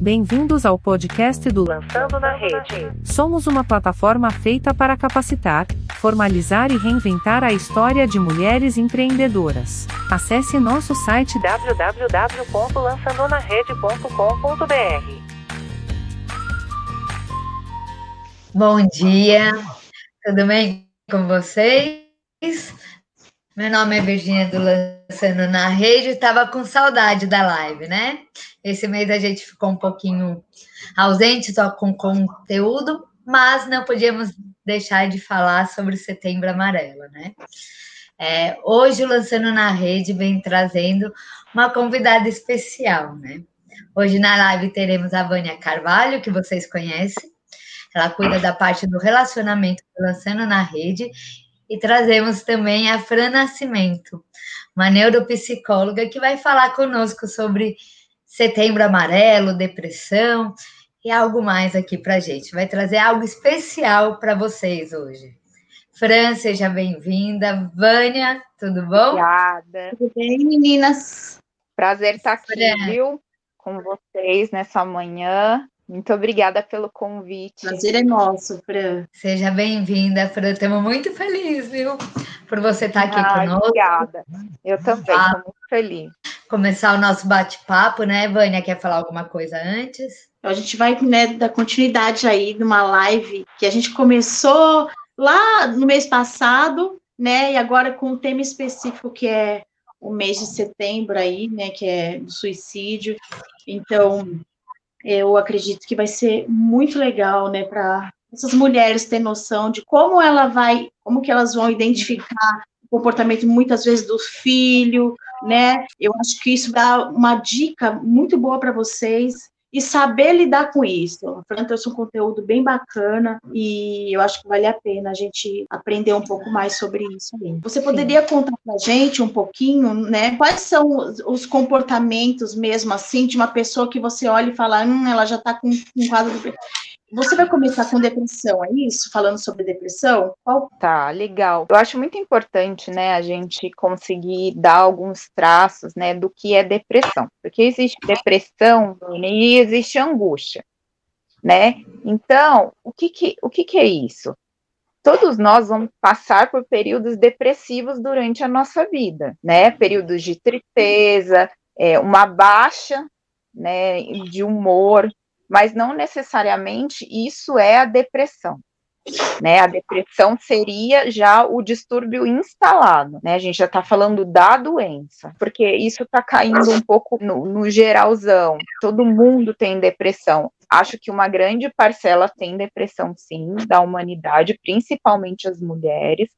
Bem-vindos ao podcast do Lançando na Rede. Somos uma plataforma feita para capacitar, formalizar e reinventar a história de mulheres empreendedoras. Acesse nosso site www.lançandonarede.com.br. Bom dia, tudo bem com vocês? Meu nome é Virginia do Lançando na Rede, estava com saudade da live, né? Esse mês a gente ficou um pouquinho ausente só com conteúdo, mas não podíamos deixar de falar sobre o Setembro Amarelo, né? É, hoje o Lançando na Rede vem trazendo uma convidada especial, né? Hoje na live teremos a Vânia Carvalho, que vocês conhecem, ela cuida da parte do relacionamento lançando na rede. E trazemos também a Fran Nascimento, uma neuropsicóloga que vai falar conosco sobre setembro amarelo, depressão e algo mais aqui para gente. Vai trazer algo especial para vocês hoje. Fran, seja bem-vinda. Vânia, tudo bom? Obrigada. Tudo bem, meninas? Prazer estar aqui, Fran. viu? Com vocês nessa manhã. Muito obrigada pelo convite. Prazer é nosso, Fran. Seja bem-vinda, Fran. Estamos muito felizes, viu? Por você estar aqui ah, conosco. Obrigada. Eu também estou ah, muito feliz. Começar o nosso bate-papo, né, Vânia? Quer falar alguma coisa antes? A gente vai né, dar continuidade aí numa live que a gente começou lá no mês passado, né? E agora com um tema específico que é o mês de setembro aí, né? Que é do suicídio. Então, eu acredito que vai ser muito legal, né, para essas mulheres ter noção de como ela vai, como que elas vão identificar o comportamento muitas vezes do filho, né? Eu acho que isso dá uma dica muito boa para vocês e saber lidar com isso. A Fran trouxe um conteúdo bem bacana e eu acho que vale a pena a gente aprender um pouco mais sobre isso. Aí. Você poderia Sim. contar para a gente um pouquinho, né? Quais são os comportamentos mesmo assim de uma pessoa que você olha e fala, hum, ela já está com um quadro. Você vai começar com depressão, é isso? Falando sobre depressão? Qual... Tá, legal. Eu acho muito importante, né, a gente conseguir dar alguns traços, né, do que é depressão. Porque existe depressão e existe angústia, né? Então, o que que, o que que é isso? Todos nós vamos passar por períodos depressivos durante a nossa vida, né? Períodos de tristeza, é, uma baixa, né, de humor, mas não necessariamente isso é a depressão. Né, a depressão seria já o distúrbio instalado, né? A gente já está falando da doença, porque isso está caindo um pouco no, no geralzão. Todo mundo tem depressão. Acho que uma grande parcela tem depressão, sim, da humanidade, principalmente as mulheres,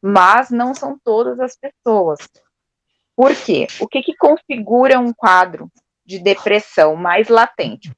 mas não são todas as pessoas. Por quê? O que, que configura um quadro de depressão mais latente.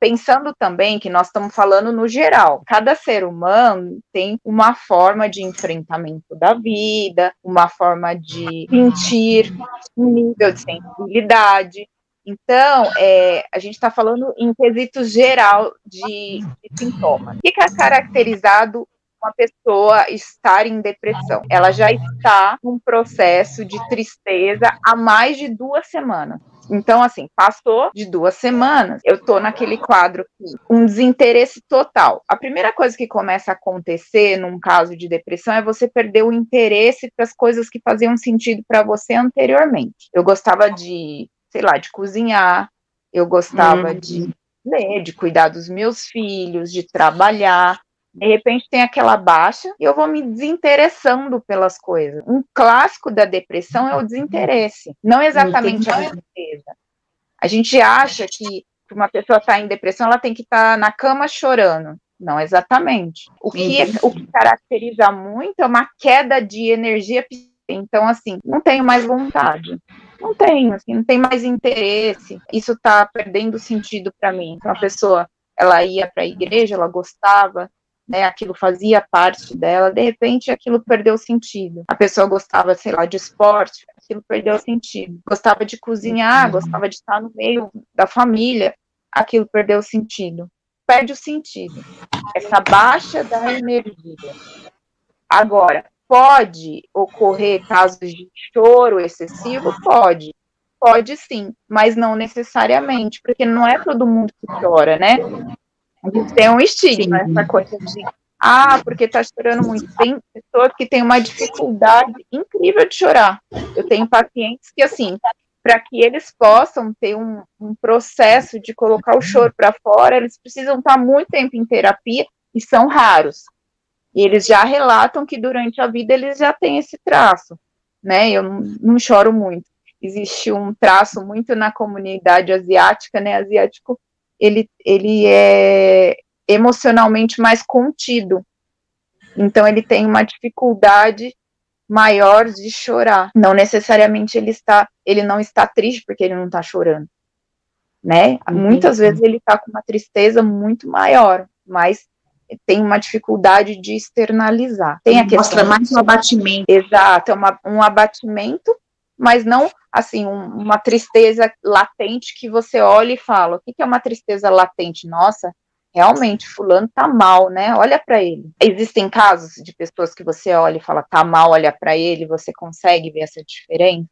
Pensando também que nós estamos falando no geral, cada ser humano tem uma forma de enfrentamento da vida, uma forma de sentir, um nível de sensibilidade. Então, é, a gente está falando em quesito geral de, de sintomas. O que é caracterizado uma pessoa estar em depressão. Ela já está num processo de tristeza há mais de duas semanas. Então, assim, passou de duas semanas, eu tô naquele quadro aqui, um desinteresse total. A primeira coisa que começa a acontecer num caso de depressão é você perder o interesse para as coisas que faziam sentido para você anteriormente. Eu gostava de, sei lá, de cozinhar, eu gostava hum. de ler, de cuidar dos meus filhos, de trabalhar de repente tem aquela baixa e eu vou me desinteressando pelas coisas. Um clássico da depressão é o desinteresse, não exatamente a tristeza. A gente acha que uma pessoa está em depressão, ela tem que estar tá na cama chorando. Não exatamente. O que, é, o que caracteriza muito é uma queda de energia. Então, assim, não tenho mais vontade. Não tenho, assim, não tem mais interesse. Isso está perdendo sentido para mim. Uma pessoa, ela ia para a igreja, ela gostava, né, aquilo fazia parte dela, de repente aquilo perdeu sentido. A pessoa gostava, sei lá, de esporte, aquilo perdeu sentido. Gostava de cozinhar, uhum. gostava de estar no meio da família, aquilo perdeu sentido. Perde o sentido. Essa baixa da energia. Agora, pode ocorrer casos de choro excessivo? Pode Pode sim, mas não necessariamente, porque não é todo mundo que chora, né? A gente tem um estigma, sim. essa coisa de ah, porque tá chorando muito. Tem pessoas que têm uma dificuldade incrível de chorar. Eu tenho pacientes que, assim, para que eles possam ter um, um, processo de colocar o choro para fora, eles precisam estar muito tempo em terapia e são raros. E eles já relatam que durante a vida eles já têm esse traço, né? Eu não, não choro muito. Existe um traço muito na comunidade asiática, né? Asiático, ele, ele é emocionalmente mais contido. Então ele tem uma dificuldade maior de chorar. Não necessariamente ele está, ele não está triste porque ele não está chorando, né? Uhum. Muitas vezes ele está com uma tristeza muito maior, mas tem uma dificuldade de externalizar. Tem a Mostra mais um abatimento. Exato, é uma, um abatimento, mas não assim um, uma tristeza latente que você olha e fala: o que, que é uma tristeza latente? Nossa, realmente fulano tá mal, né? Olha para ele. Existem casos de pessoas que você olha e fala tá mal, olha para ele, você consegue ver essa diferença,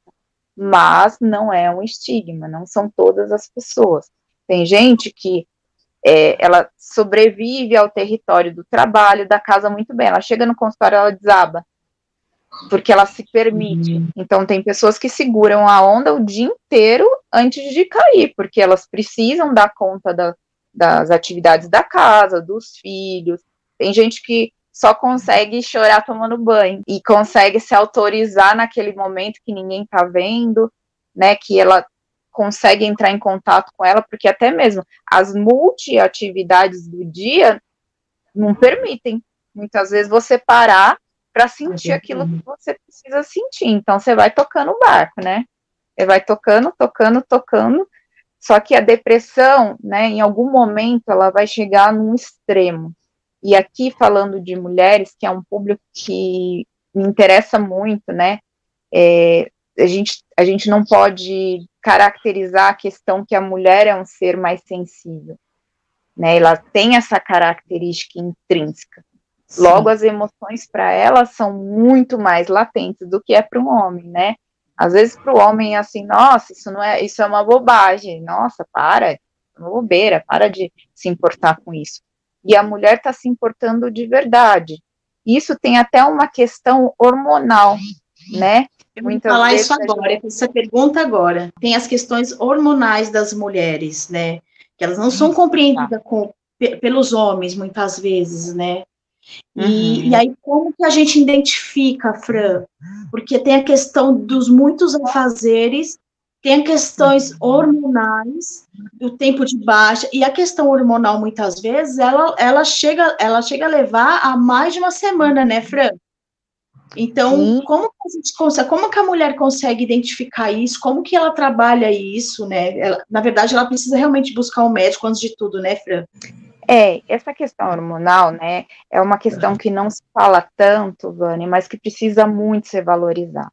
mas não é um estigma, não são todas as pessoas. Tem gente que é, ela sobrevive ao território do trabalho, da casa muito bem. Ela chega no consultório, ela desaba, porque ela se permite. Uhum. Então, tem pessoas que seguram a onda o dia inteiro antes de cair, porque elas precisam dar conta da, das atividades da casa, dos filhos. Tem gente que só consegue chorar tomando banho e consegue se autorizar naquele momento que ninguém tá vendo, né, que ela consegue entrar em contato com ela, porque até mesmo as multiatividades do dia não permitem muitas vezes você parar para sentir aquilo que você precisa sentir. Então você vai tocando o barco, né? Você vai tocando, tocando, tocando, só que a depressão, né, em algum momento, ela vai chegar num extremo. E aqui, falando de mulheres, que é um público que me interessa muito, né, é, a, gente, a gente não pode caracterizar a questão que a mulher é um ser mais sensível. Né, ela tem essa característica intrínseca. Sim. Logo, as emoções para ela são muito mais latentes do que é para um homem, né? Às vezes para o homem é assim, nossa, isso não é, isso é uma bobagem, nossa, para, é uma bobeira, para de se importar com isso. E a mulher está se importando de verdade. Isso tem até uma questão hormonal, né? Eu vou falar isso agora, gente... essa pergunta agora. Tem as questões hormonais das mulheres, né? Que elas não são compreendidas com, pelos homens, muitas vezes, né? E, uhum. e, aí, como que a gente identifica, Fran? Porque tem a questão dos muitos afazeres, tem questões hormonais, do tempo de baixa, e a questão hormonal, muitas vezes, ela, ela, chega, ela chega a levar a mais de uma semana, né, Fran? Então, Sim. como que a gente consegue, como que a mulher consegue identificar isso? Como que ela trabalha isso, né? Ela, na verdade, ela precisa realmente buscar um médico antes de tudo, né, Fran? É, essa questão hormonal, né, é uma questão que não se fala tanto, Vani, mas que precisa muito ser valorizada.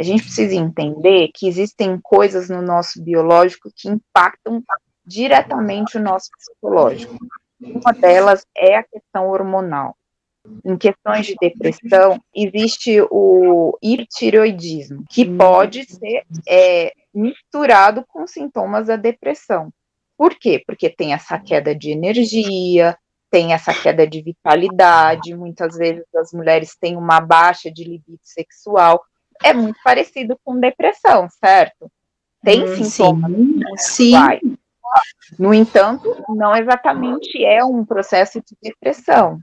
A gente precisa entender que existem coisas no nosso biológico que impactam diretamente o nosso psicológico. Uma delas é a questão hormonal. Em questões de depressão, existe o hipertiroidismo, que pode ser é, misturado com sintomas da depressão. Por quê? Porque tem essa queda de energia, tem essa queda de vitalidade, muitas vezes as mulheres têm uma baixa de libido sexual. É muito parecido com depressão, certo? Tem hum, sintomas. Sim. sim. No entanto, não exatamente é um processo de depressão,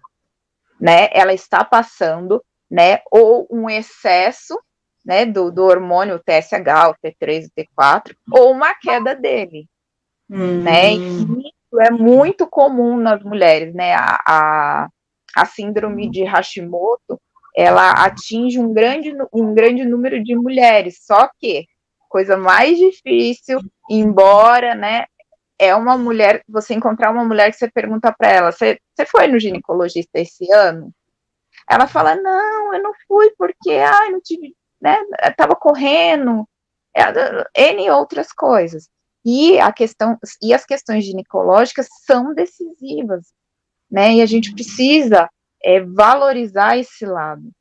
né? Ela está passando, né, ou um excesso, né, do, do hormônio TSH, o T3, o T4, ou uma queda dele, Uhum. Né? E isso é muito comum nas mulheres, né? A, a, a síndrome de Hashimoto, ela atinge um grande, um grande número de mulheres, só que coisa mais difícil, embora, né, é uma mulher, você encontrar uma mulher que você pergunta para ela, você, foi no ginecologista esse ano? Ela fala, não, eu não fui porque, ai, não tive, né, tava correndo, é, N outras coisas. E a questão e as questões ginecológicas são decisivas, né? E a gente precisa é, valorizar esse lado,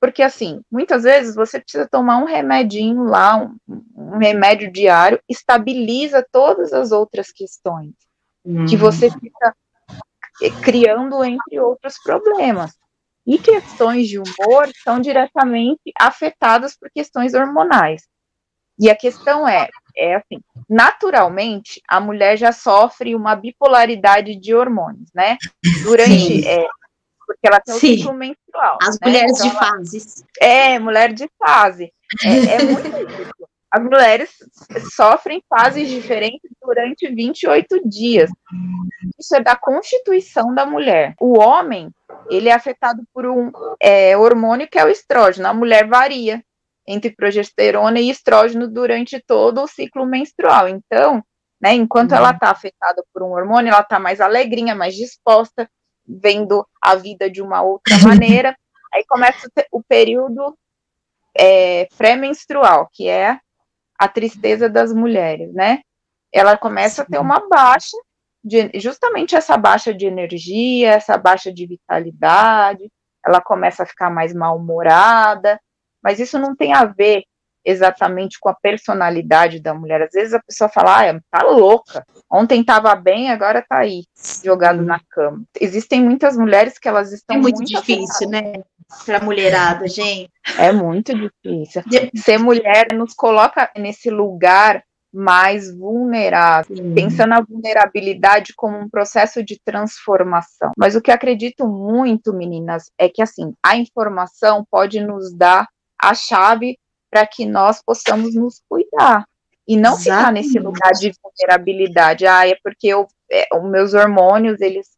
Porque, assim, muitas vezes você precisa tomar um remedinho lá, um, um remédio diário, estabiliza todas as outras questões uhum. que você fica eh, criando, entre outros problemas. E questões de humor são diretamente afetadas por questões hormonais. E a questão é, é assim, naturalmente, a mulher já sofre uma bipolaridade de hormônios, né? Durante, é, porque ela tem o Sim. ciclo menstrual. As né? mulheres então, de fases. É, mulher de fase. É, é muito difícil. As mulheres sofrem fases diferentes durante 28 dias. Isso é da constituição da mulher. O homem, ele é afetado por um é, hormônio que é o estrógeno. A mulher varia entre progesterona e estrógeno durante todo o ciclo menstrual. Então, né, enquanto ela está afetada por um hormônio, ela está mais alegrinha, mais disposta, vendo a vida de uma outra maneira. Aí começa o período é, pré-menstrual, que é a tristeza das mulheres, né? Ela começa a ter uma baixa, de, justamente essa baixa de energia, essa baixa de vitalidade, ela começa a ficar mais mal-humorada, mas isso não tem a ver exatamente com a personalidade da mulher. Às vezes a pessoa fala, ah, tá louca. Ontem estava bem, agora tá aí, jogado na cama. Existem muitas mulheres que elas estão É muito, muito difícil, afetadas. né? Pra mulherada, gente. É muito difícil. Ser mulher nos coloca nesse lugar mais vulnerável. Sim. Pensa na vulnerabilidade como um processo de transformação. Mas o que acredito muito, meninas, é que assim, a informação pode nos dar a chave para que nós possamos nos cuidar e não Exatamente. ficar nesse lugar de vulnerabilidade. Ah, é porque eu, é, os meus hormônios eles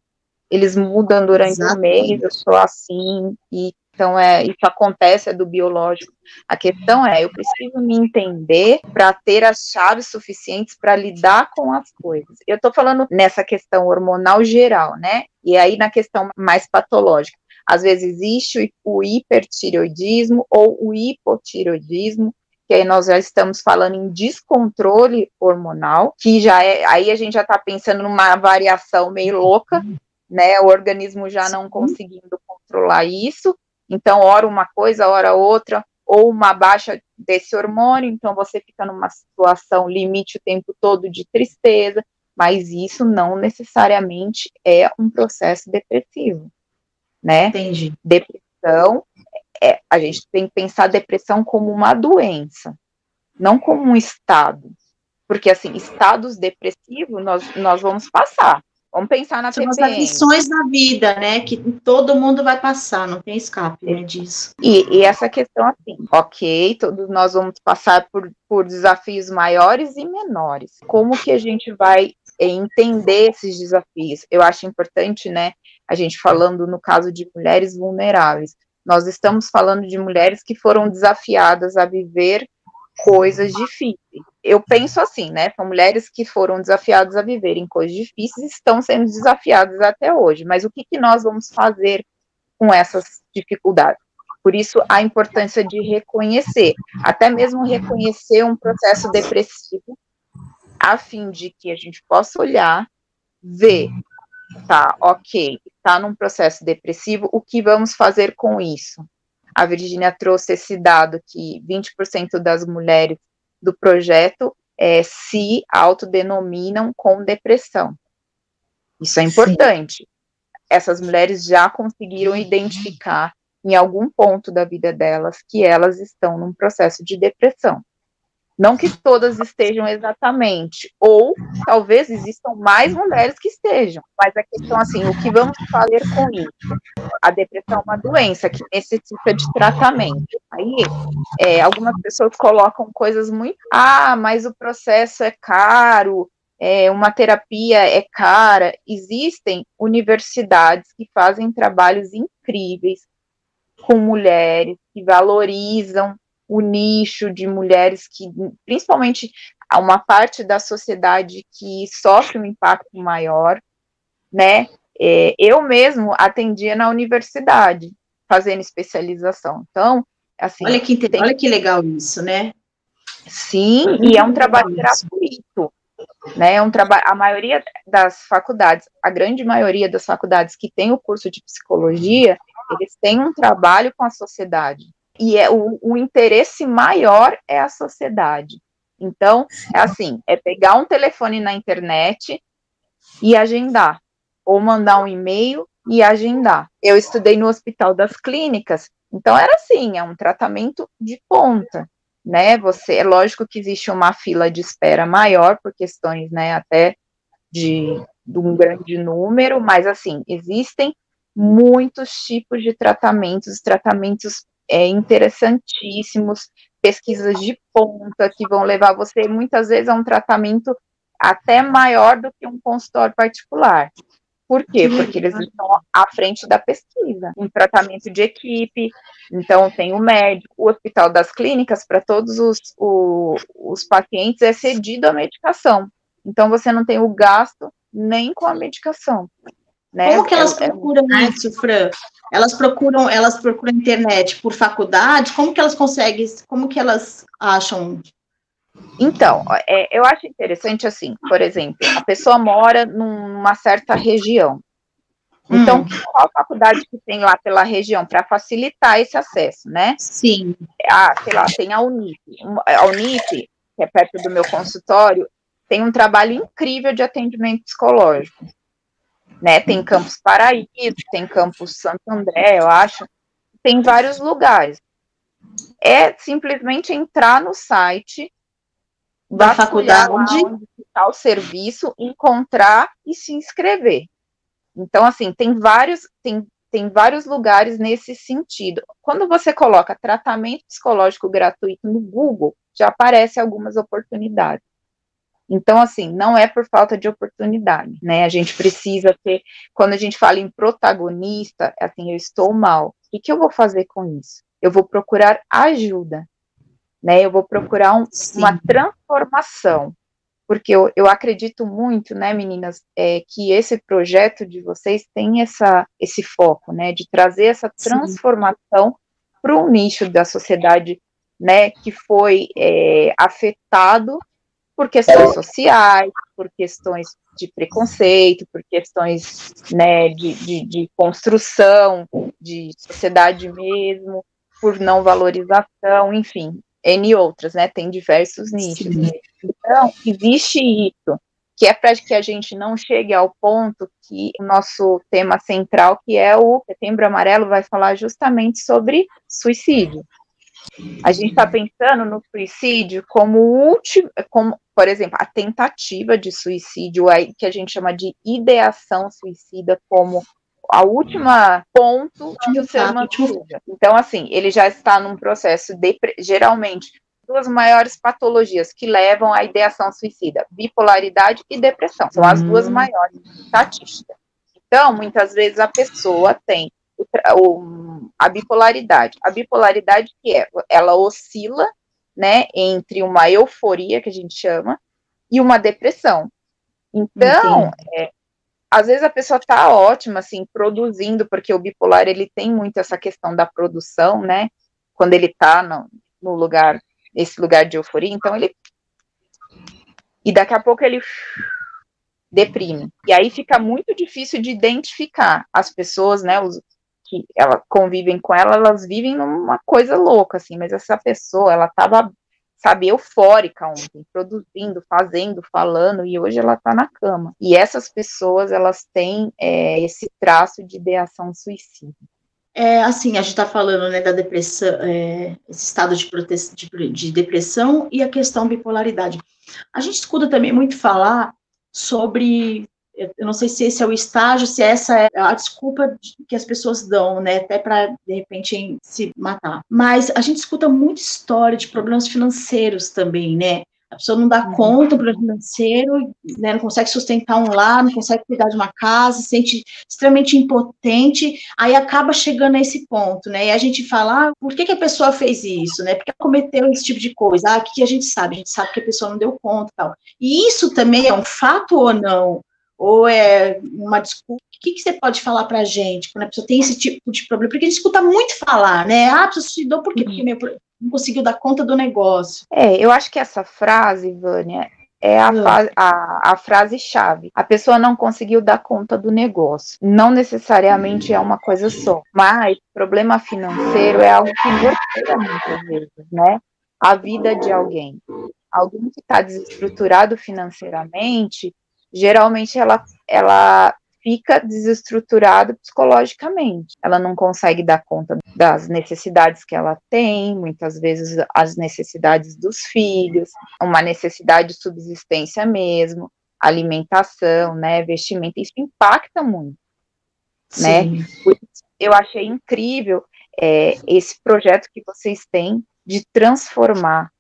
eles mudam durante o mês, eu sou assim e então é isso acontece é do biológico. A questão é eu preciso me entender para ter as chaves suficientes para lidar com as coisas. Eu estou falando nessa questão hormonal geral, né? E aí na questão mais patológica. Às vezes existe o hipertireoidismo ou o hipotireoidismo, que aí nós já estamos falando em descontrole hormonal, que já é, aí a gente já está pensando numa variação meio louca, né? O organismo já não conseguindo controlar isso, então, ora uma coisa, ora outra, ou uma baixa desse hormônio, então você fica numa situação limite o tempo todo de tristeza, mas isso não necessariamente é um processo depressivo né? Entendi. Depressão, é, a gente tem que pensar a depressão como uma doença, não como um estado. Porque, assim, estados depressivos nós, nós vamos passar. Vamos pensar na São TPM. as lições da vida, né? Que todo mundo vai passar, não tem escape né, disso. E, e, essa questão, assim, ok, todos nós vamos passar por, por desafios maiores e menores. Como que a gente vai entender esses desafios? Eu acho importante, né? A gente falando no caso de mulheres vulneráveis. Nós estamos falando de mulheres que foram desafiadas a viver coisas difíceis. Eu penso assim, né? São mulheres que foram desafiadas a viverem coisas difíceis e estão sendo desafiadas até hoje. Mas o que, que nós vamos fazer com essas dificuldades? Por isso, a importância de reconhecer, até mesmo reconhecer um processo depressivo, a fim de que a gente possa olhar, ver tá, ok, está num processo depressivo, o que vamos fazer com isso? A Virginia trouxe esse dado que 20% das mulheres do projeto é, se autodenominam com depressão. Isso é importante. Sim. Essas mulheres já conseguiram identificar em algum ponto da vida delas que elas estão num processo de depressão. Não que todas estejam exatamente, ou talvez existam mais mulheres que estejam, mas a questão assim, o que vamos fazer com isso? A depressão é uma doença que necessita de tratamento. Aí, é, algumas pessoas colocam coisas muito, ah, mas o processo é caro, é, uma terapia é cara. Existem universidades que fazem trabalhos incríveis com mulheres que valorizam o nicho de mulheres que, principalmente, uma parte da sociedade que sofre um impacto maior, né? É, eu mesmo atendia na universidade, fazendo especialização. Então, assim. Olha que, tem... olha que legal isso, né? Sim, e é um trabalho gratuito. Né, é um trabalho, a maioria das faculdades, a grande maioria das faculdades que tem o curso de psicologia, eles têm um trabalho com a sociedade. E é o, o interesse maior é a sociedade. Então, é assim, é pegar um telefone na internet e agendar, ou mandar um e-mail e agendar. Eu estudei no Hospital das Clínicas, então era assim, é um tratamento de ponta, né? Você, é lógico que existe uma fila de espera maior por questões, né, até de, de um grande número, mas assim, existem muitos tipos de tratamentos, tratamentos é, interessantíssimos, pesquisas de ponta que vão levar você muitas vezes a um tratamento até maior do que um consultório particular. Por quê? Porque eles estão à frente da pesquisa, um tratamento de equipe, então tem o médico, o hospital das clínicas, para todos os, o, os pacientes é cedido a medicação. Então você não tem o gasto nem com a medicação. Né? Como que elas é, é procuram é... isso, Fran? Elas procuram, elas procuram internet por faculdade? Como que elas conseguem, como que elas acham então, é, eu acho interessante assim, por exemplo, a pessoa mora numa certa região. Então, hum. qual faculdade que tem lá pela região para facilitar esse acesso, né? Sim. Ah, sei lá, tem a Unip. A Unip, que é perto do meu consultório, tem um trabalho incrível de atendimento psicológico. Né? Tem Campus Paraíso, tem Campus Santo André, eu acho. Tem vários lugares. É simplesmente entrar no site da faculdade onde está o serviço, encontrar e se inscrever. Então, assim, tem vários, tem, tem vários lugares nesse sentido. Quando você coloca tratamento psicológico gratuito no Google, já aparece algumas oportunidades. Então, assim, não é por falta de oportunidade, né? A gente precisa ter, quando a gente fala em protagonista, é assim, eu estou mal. O que eu vou fazer com isso? Eu vou procurar ajuda né? Eu vou procurar um, uma transformação, porque eu, eu acredito muito, né, meninas, é, que esse projeto de vocês tem essa, esse foco, né, de trazer essa transformação para um nicho da sociedade, né, que foi é, afetado por questões sociais, por questões de preconceito, por questões né, de, de, de, construção de sociedade mesmo, por não valorização, enfim. N outras, né? Tem diversos nichos. Sim. Então, existe isso, que é para que a gente não chegue ao ponto que o nosso tema central, que é o Setembro Amarelo, vai falar justamente sobre suicídio. A gente está pensando no suicídio como último, como, por exemplo, a tentativa de suicídio, que a gente chama de ideação suicida, como a última ponto que o ser humano. Então, assim, ele já está num processo de, geralmente, duas maiores patologias que levam à ideação suicida, bipolaridade e depressão, são as duas hum. maiores estatísticas. Então, muitas vezes a pessoa tem o, a bipolaridade. A bipolaridade que é, ela oscila, né, entre uma euforia, que a gente chama, e uma depressão. Então, é, às vezes a pessoa tá ótima, assim, produzindo, porque o bipolar, ele tem muito essa questão da produção, né, quando ele tá no, no lugar, esse lugar de euforia, então ele... E daqui a pouco ele deprime. E aí fica muito difícil de identificar as pessoas, né, os, que ela convivem com ela, elas vivem numa coisa louca, assim, mas essa pessoa, ela tava sabe, eufórica ontem, produzindo, fazendo, falando, e hoje ela está na cama. E essas pessoas, elas têm é, esse traço de ideação suicida. É, assim, a gente está falando, né, da depressão, é, esse estado de, de, de depressão e a questão bipolaridade. A gente escuta também muito falar sobre eu não sei se esse é o estágio, se essa é a desculpa que as pessoas dão, né, até para de repente se matar. Mas a gente escuta muita história de problemas financeiros também, né? A pessoa não dá uhum. conta do problema financeiro, né, não consegue sustentar um lar, não consegue cuidar de uma casa, se sente extremamente impotente, aí acaba chegando a esse ponto, né? E a gente fala, ah, por que, que a pessoa fez isso, né? Porque cometeu esse tipo de coisa. Ah, o que a gente sabe? A gente sabe que a pessoa não deu conta e tal. E isso também é um fato ou não? Ou é uma desculpa. O que, que você pode falar para a gente quando a pessoa tem esse tipo de problema? Porque a gente escuta muito falar, né? Ah, a pessoa por quê? Porque meu, não conseguiu dar conta do negócio. É, eu acho que essa frase, Vânia, é a, a, a frase-chave. A pessoa não conseguiu dar conta do negócio. Não necessariamente é uma coisa só, mas problema financeiro é algo que norteia muitas vezes, né? A vida de alguém. Alguém que está desestruturado financeiramente, geralmente ela, ela fica desestruturada psicologicamente. Ela não consegue dar conta das necessidades que ela tem, muitas vezes as necessidades dos filhos, uma necessidade de subsistência mesmo, alimentação, né, vestimento, isso impacta muito? Sim. né? Eu achei incrível é, esse projeto que vocês têm de transformar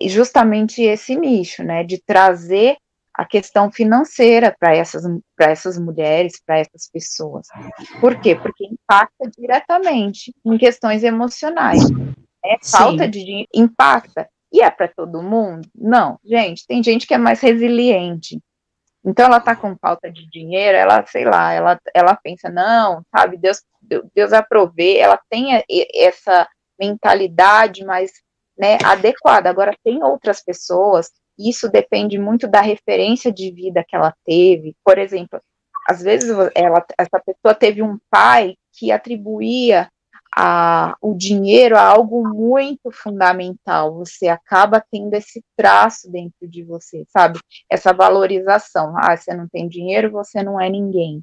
justamente esse nicho, né, de trazer a questão financeira para essas, essas mulheres, para essas pessoas. Por quê? Porque impacta diretamente em questões emocionais. É falta Sim. de dinheiro impacta. E é para todo mundo? Não, gente, tem gente que é mais resiliente. Então ela está com falta de dinheiro, ela, sei lá, ela, ela pensa, não, sabe, Deus, Deus aprovê, ela tem essa mentalidade mais né, adequada. Agora tem outras pessoas isso depende muito da referência de vida que ela teve. Por exemplo, às vezes ela, essa pessoa teve um pai que atribuía a, o dinheiro a algo muito fundamental. Você acaba tendo esse traço dentro de você, sabe? Essa valorização. Ah, você não tem dinheiro, você não é ninguém.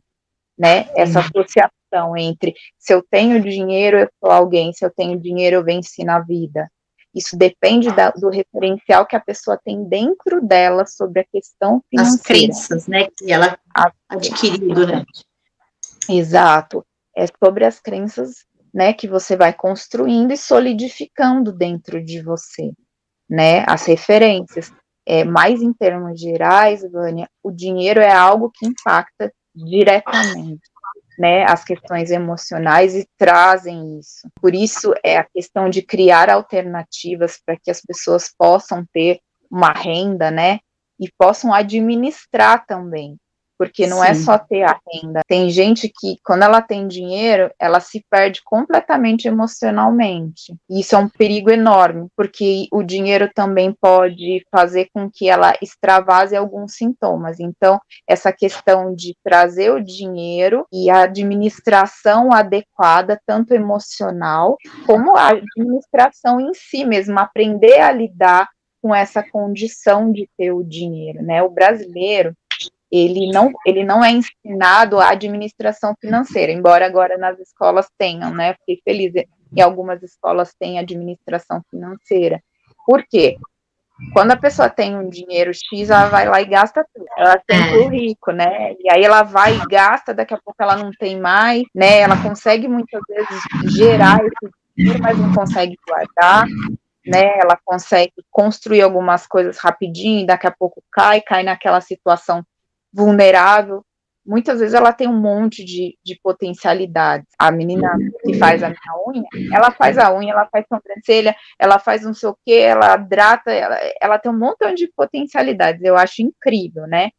Né? Essa associação entre se eu tenho dinheiro, eu sou alguém, se eu tenho dinheiro, eu venci na vida. Isso depende da, do referencial que a pessoa tem dentro dela sobre a questão financeira. As crenças, né, que ela adquiriu durante. Exato. É sobre as crenças, né, que você vai construindo e solidificando dentro de você, né, as referências. É, mais em termos gerais, Vânia, o dinheiro é algo que impacta diretamente né, as questões emocionais e trazem isso. Por isso é a questão de criar alternativas para que as pessoas possam ter uma renda, né, e possam administrar também porque não é Sim. é só ter a renda. Tem gente que, quando ela tem dinheiro, ela se perde completamente emocionalmente. E isso é um perigo enorme, porque o dinheiro também pode fazer com que ela extravase alguns sintomas. Então, essa questão de trazer o dinheiro e a administração adequada, tanto emocional como a administração em si mesmo, aprender a lidar com essa condição de ter o dinheiro, né? O brasileiro, ele não, ele não é ensinado a administração financeira, embora agora nas escolas tenham, né? Fiquei feliz em algumas escolas têm administração financeira. Por quê? Quando a pessoa tem um dinheiro X, ela vai lá e gasta tudo. Ela tem é. o rico, né? E aí ela vai e gasta, daqui a pouco ela não tem mais, né? Ela consegue muitas vezes gerar esse dinheiro, mas não consegue guardar, né? Ela consegue construir algumas coisas rapidinho, e daqui a pouco cai, cai naquela situação vulnerável. Muitas vezes ela tem um monte de, de potencialidades. A menina que faz a minha unha, ela faz a unha, ela faz sobrancelha, ela faz não sei o que, ela hidrata, ela, ela tem um montão de potencialidades. Eu acho incrível, né?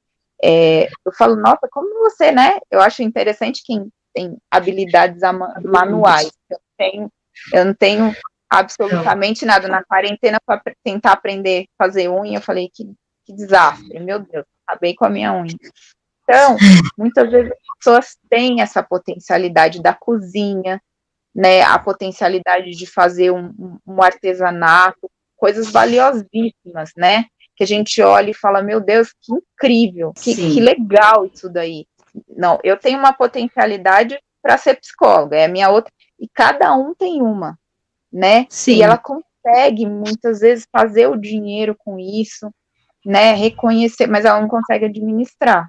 É, eu falo, nossa, como você, né? Eu acho interessante quem tem habilidades manuais. Eu, tenho, eu não tenho absolutamente nada. Na quarentena, para tentar aprender a fazer unha, eu falei, que, que desastre, meu Deus acabei com a minha unha. Então, muitas vezes as pessoas têm essa potencialidade da cozinha, né, a potencialidade de fazer um, um artesanato, coisas valiosíssimas, né, que a gente olha e fala, meu Deus, que incrível, que, que legal isso daí. Não, eu tenho uma potencialidade para ser psicóloga, é a minha outra, e cada um tem uma, né, Sim. e ela consegue muitas vezes fazer o dinheiro com isso, né, reconhecer, mas ela não consegue administrar.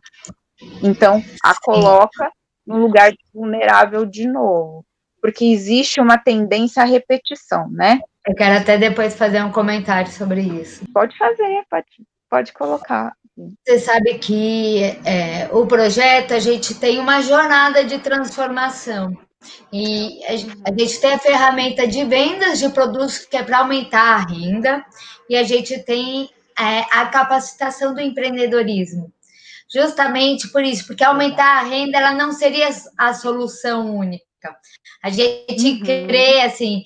Então, a coloca no lugar vulnerável de novo, porque existe uma tendência à repetição, né? Eu quero até depois fazer um comentário sobre isso. Pode fazer, pode, pode colocar. Você sabe que é, o projeto a gente tem uma jornada de transformação. E a gente tem a ferramenta de vendas de produtos que é para aumentar a renda, e a gente tem é, a capacitação do empreendedorismo. Justamente por isso, porque aumentar a renda ela não seria a solução única. A gente uhum. crê assim,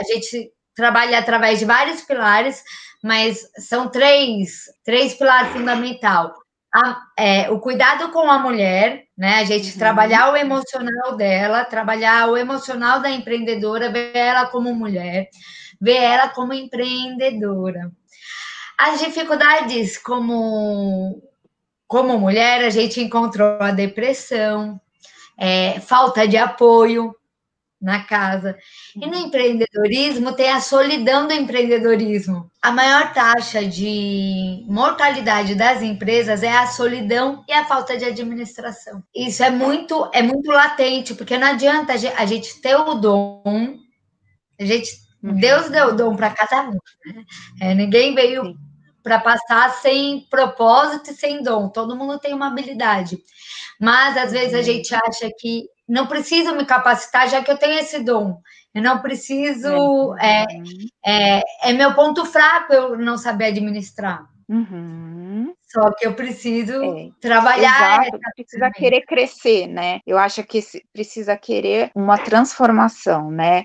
a gente trabalha através de vários pilares, mas são três, três pilares fundamentais. é, o cuidado com a mulher, né? A gente uhum. trabalhar o emocional dela, trabalhar o emocional da empreendedora, ver ela como mulher, ver ela como empreendedora. As dificuldades como como mulher, a gente encontrou a depressão, é, falta de apoio, na casa. E no empreendedorismo tem a solidão do empreendedorismo. A maior taxa de mortalidade das empresas é a solidão e a falta de administração. Isso é muito é muito latente, porque não adianta a gente ter o dom, a gente uhum. Deus deu o dom para cada um. Né? É, ninguém veio para passar sem propósito e sem dom. Todo mundo tem uma habilidade. Mas às vezes a uhum. gente acha que não preciso me capacitar, já que eu tenho esse dom. Eu não preciso. É, é, é meu ponto fraco eu não saber administrar. Uhum. Só que eu preciso é. trabalhar. Exato, precisa querer crescer, né? Eu acho que precisa querer uma transformação, né?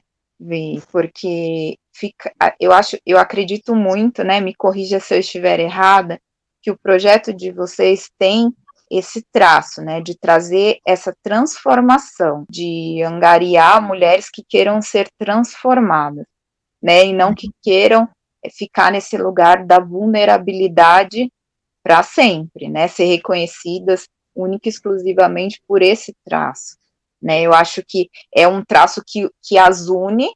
Porque fica, eu acho, eu acredito muito, né? Me corrija se eu estiver errada, que o projeto de vocês tem esse traço, né, de trazer essa transformação, de angariar mulheres que queiram ser transformadas, né, e não que queiram eh, ficar nesse lugar da vulnerabilidade para sempre, né, ser reconhecidas única e exclusivamente por esse traço, né, eu acho que é um traço que, que as une,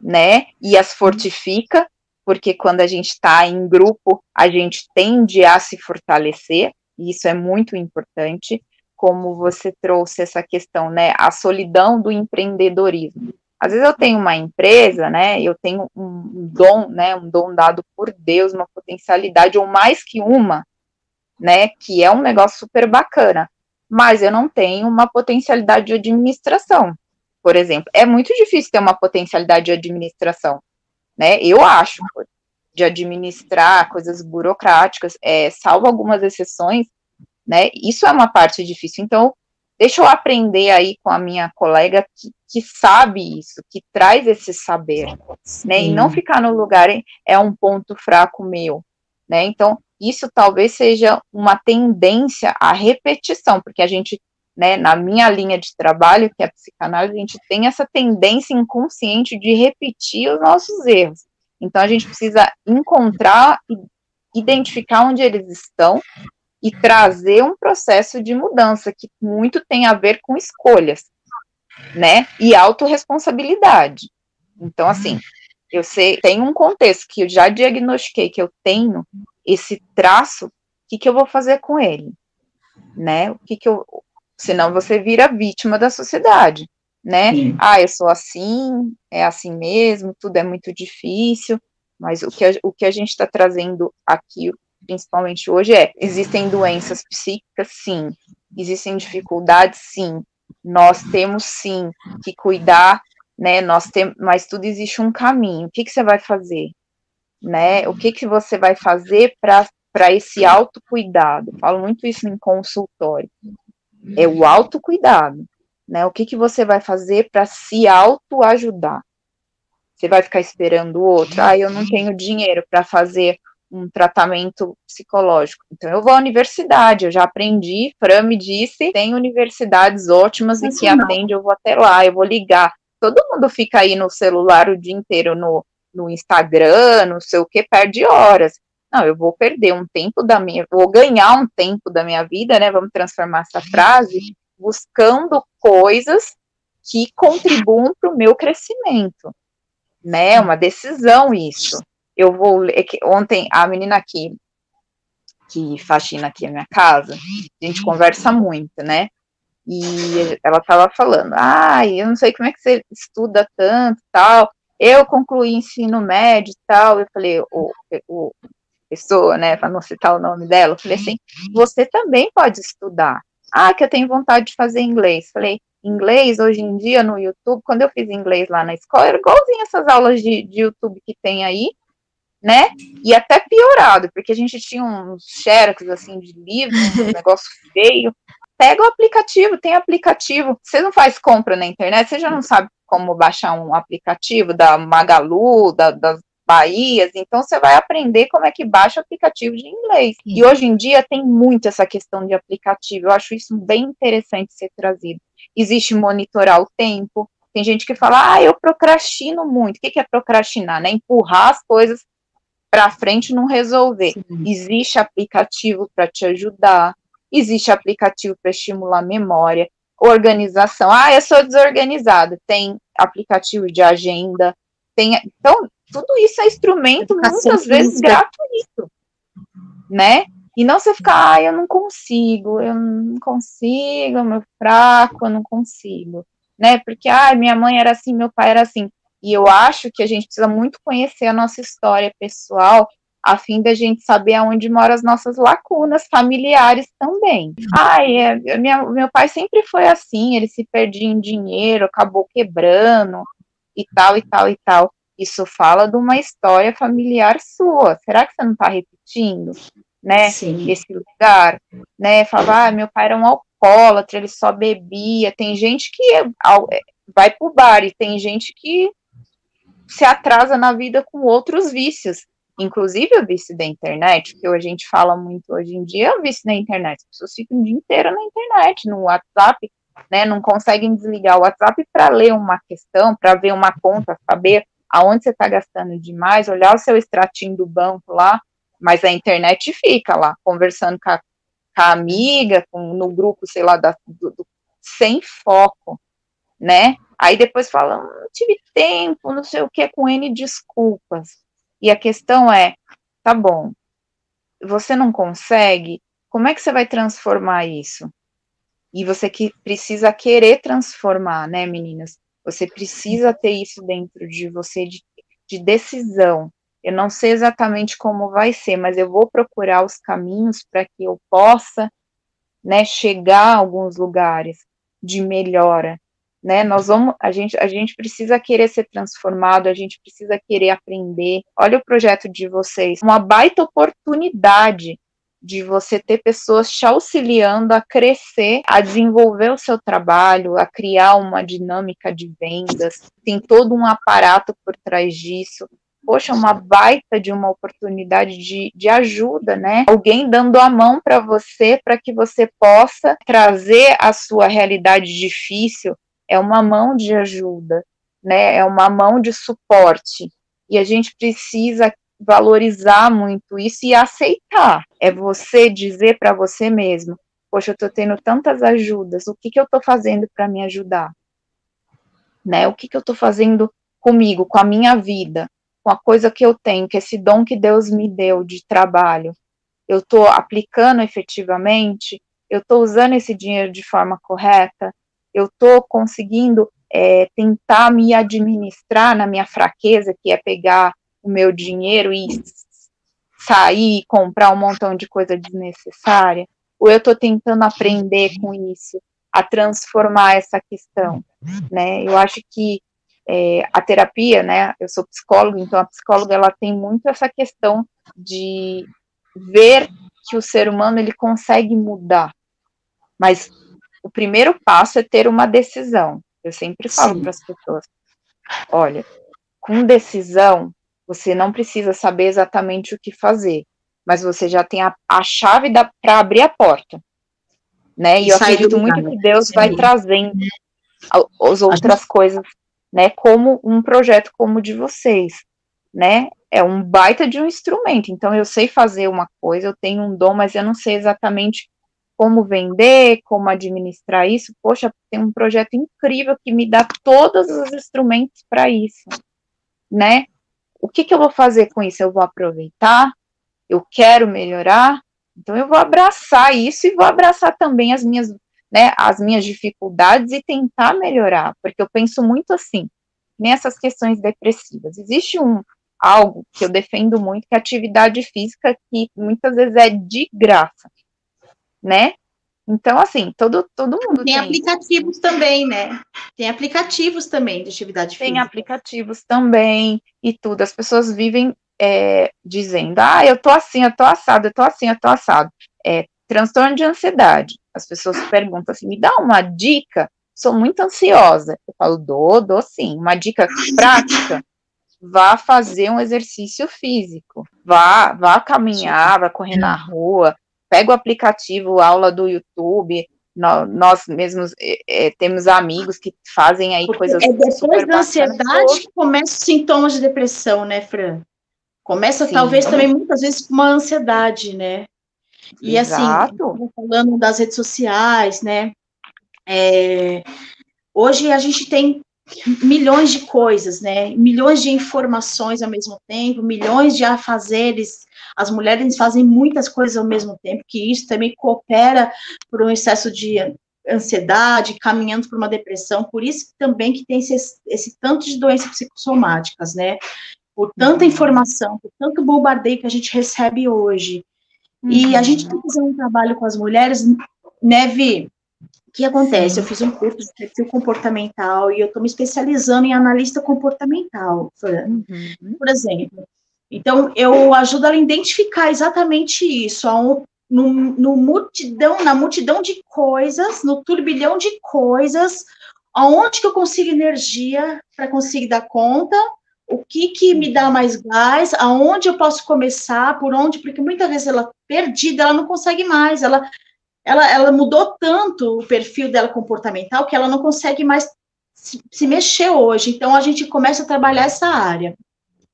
né, e as fortifica, porque quando a gente está em grupo, a gente tende a se fortalecer, e isso é muito importante, como você trouxe essa questão, né, a solidão do empreendedorismo. Às vezes eu tenho uma empresa, né, eu tenho um dom, né, um dom dado por Deus, uma potencialidade, ou mais que uma, né, que é um negócio super bacana, mas eu não tenho uma potencialidade de administração, por exemplo. É muito difícil ter uma potencialidade de administração, né, eu acho, de administrar coisas burocráticas, é, salvo algumas exceções, né? Isso é uma parte difícil. Então, deixa eu aprender aí com a minha colega que, que sabe isso, que traz esse saber, né? E não ficar no lugar é um ponto fraco meu, né? Então, isso talvez seja uma tendência à repetição, porque a gente, né, na minha linha de trabalho, que é a psicanálise, a gente tem essa tendência inconsciente de repetir os nossos erros. Então, a gente precisa encontrar e identificar onde eles estão e trazer um processo de mudança que muito tem a ver com escolhas, né? E autorresponsabilidade. Então, assim, eu sei, tem um contexto que eu já diagnostiquei que eu tenho esse traço, o que, que eu vou fazer com ele? Né? O que, que eu. Senão você vira vítima da sociedade né? Sim. Ah, eu sou assim, é assim mesmo, tudo é muito difícil, mas o que a, o que a gente está trazendo aqui, principalmente hoje, é: existem doenças psíquicas, sim, existem dificuldades, sim, nós temos sim que cuidar, né? Nós temos, mas tudo existe um caminho. O que, que você vai fazer? Né? O que, que você vai fazer para esse autocuidado? Falo muito isso em consultório. É o autocuidado né? O que, que você vai fazer para se autoajudar? Você vai ficar esperando o outro? Ah, eu não tenho dinheiro para fazer um tratamento psicológico. Então eu vou à universidade, eu já aprendi, Fran me disse, tem universidades ótimas e que atende, eu vou até lá, eu vou ligar. Todo mundo fica aí no celular o dia inteiro no, no Instagram, não sei o que, perde horas. Não, eu vou perder um tempo da minha, vou ganhar um tempo da minha vida, né? Vamos transformar essa frase buscando coisas que contribuam para o meu crescimento, né? Uma decisão isso. Eu vou ler, ontem a menina aqui que faxina aqui na minha casa, a gente conversa muito, né? E ela estava falando, ah, eu não sei como é que você estuda tanto, tal. Eu concluí ensino médio e tal. Eu falei, o, o pessoa, né, para não citar o nome dela, eu falei assim, você também pode estudar. Ah, que eu tenho vontade de fazer inglês. Falei, inglês hoje em dia no YouTube, quando eu fiz inglês lá na escola, era igualzinho essas aulas de, de YouTube que tem aí, né? E até piorado, porque a gente tinha uns xerox assim de livro, um negócio feio. Pega o aplicativo, tem aplicativo. Você não faz compra na internet, você já não sabe como baixar um aplicativo da Magalu, da, da Bahias, então você vai aprender como é que baixa aplicativo de inglês. Sim. E hoje em dia tem muito essa questão de aplicativo, eu acho isso bem interessante ser trazido. Existe monitorar o tempo, tem gente que fala, ah, eu procrastino muito. O que é procrastinar? Né? Empurrar as coisas para frente e não resolver. Sim. Existe aplicativo para te ajudar, existe aplicativo para estimular a memória, organização. Ah, eu sou desorganizado. Tem aplicativo de agenda, tem. Então, tudo isso é instrumento muitas vezes gratuito, né? E não você ficar, ah, eu não consigo, eu não consigo, meu fraco, eu não consigo, né? Porque, ah, minha mãe era assim, meu pai era assim. E eu acho que a gente precisa muito conhecer a nossa história pessoal a fim da gente saber aonde moram as nossas lacunas familiares também. Ai, é, minha, meu pai sempre foi assim, ele se perdia em dinheiro, acabou quebrando e tal e tal e tal. Isso fala de uma história familiar sua. Será que você não está repetindo, né? Sim. Esse lugar, né? Falava, ah, meu pai era um alcoólatra, ele só bebia. Tem gente que é, é vai pro bar e tem gente que se atrasa na vida com outros vícios inclusive o vício da internet, que a gente fala muito hoje em dia, é o vício da internet. As pessoas ficam o dia inteiro na internet, no WhatsApp, né? Não conseguem desligar o WhatsApp para ler uma questão, para ver uma conta, saber aonde você está gastando demais, olhar o seu extratinho do banco lá, mas a internet fica lá, conversando com a, com a amiga, com, no grupo, sei lá, da, do, do, sem foco, né? Aí depois fala, não tive tempo, não sei o que, com N desculpas. E a questão é, tá bom, você não consegue, como é que você vai transformar isso? E você que precisa querer transformar, né, meninas? Você precisa ter isso dentro de você de, de decisão. Eu não sei exatamente como vai ser, mas eu vou procurar os caminhos para que eu possa, né, chegar a alguns lugares de melhora né? Nós vamos, a gente, a gente precisa querer ser transformado, a gente precisa querer aprender. Olha o projeto de vocês, uma baita oportunidade de você ter pessoas te auxiliando a crescer, a desenvolver o seu trabalho, a criar uma dinâmica de vendas. Tem todo um aparato por trás disso. Poxa, uma baita de uma oportunidade de, de ajuda, né? Alguém dando a mão para você para que você possa trazer a sua realidade difícil é uma mão de ajuda, né? É uma mão de suporte. E a gente precisa valorizar muito isso e aceitar. É você dizer para você mesmo: Poxa, eu estou tendo tantas ajudas, o que, que eu estou fazendo para me ajudar? Né? O que, que eu estou fazendo comigo, com a minha vida, com a coisa que eu tenho, que esse dom que Deus me deu de trabalho, eu estou aplicando efetivamente? Eu estou usando esse dinheiro de forma correta? eu estou conseguindo é, tentar me administrar na minha fraqueza, que é pegar o meu dinheiro e sair e comprar um montão de coisa desnecessária, ou eu estou tentando aprender com isso, a transformar essa questão, né? Eu acho que é, a terapia, né? Eu sou psicóloga, então a psicóloga ela tem muito essa questão de ver que o ser humano ele consegue mudar, mas o primeiro passo é ter uma decisão. Eu sempre falo para as pessoas: olha, com decisão, você não precisa saber exatamente o que fazer, mas você já tem a, a chave para abrir a porta. Né? E eu acredito muito que Deus vai trazendo as outras coisas, né? Como um projeto como o de vocês, né? É um baita de um instrumento. Então eu sei fazer uma coisa, eu tenho um dom, mas eu não sei exatamente como vender, como administrar isso. Poxa, tem um projeto incrível que me dá todos os instrumentos para isso, né? O que, que eu vou fazer com isso? Eu vou aproveitar, eu quero melhorar, então eu vou abraçar isso e vou abraçar também as minhas, né, as minhas dificuldades e tentar melhorar, porque eu penso muito assim, nessas questões depressivas. Existe um algo que eu defendo muito, que é a atividade física, que muitas vezes é de graça né? Então, assim, todo, todo mundo tem. Tem aplicativos também, né? Tem aplicativos também de atividade física. Tem aplicativos também e tudo. As pessoas vivem é, dizendo, ah, eu tô assim, eu tô assado, eu tô assim, eu tô assado. É, transtorno de ansiedade. As pessoas perguntam assim, me dá uma dica, sou muito ansiosa. Eu falo, dou, dou sim. Uma dica prática, vá fazer um exercício físico, vá, vá caminhar, vá correr na rua, pega o aplicativo aula do YouTube, nós mesmos é, temos amigos que fazem aí Porque coisas é depois da ansiedade que começam os sintomas de depressão, né, Fran? Começa Sim. talvez também muitas vezes com uma ansiedade, né? E assim, Exato. assim, falando das redes sociais, né? É, hoje a gente tem milhões de coisas, né? Milhões de informações ao mesmo tempo, milhões de afazeres. As mulheres fazem muitas coisas ao mesmo tempo, que isso também coopera para um excesso de ansiedade, caminhando para uma depressão. Por isso também que tem esse, esse tanto de doenças psicossomáticas, né? Por tanta uhum. informação, por tanto bombardeio que a gente recebe hoje. E a gente tem que fazer um trabalho com as mulheres, né, Vi? O que acontece? Eu fiz um curso de perfil comportamental e eu estou me especializando em analista comportamental, uhum. por exemplo. Então, eu ajudo ela a identificar exatamente isso, no, no, multidão, na multidão de coisas, no turbilhão de coisas, aonde que eu consigo energia para conseguir dar conta, o que que me dá mais gás, aonde eu posso começar, por onde, porque muitas vezes ela perdida, ela não consegue mais, ela ela, ela mudou tanto o perfil dela comportamental que ela não consegue mais se, se mexer hoje. Então, a gente começa a trabalhar essa área,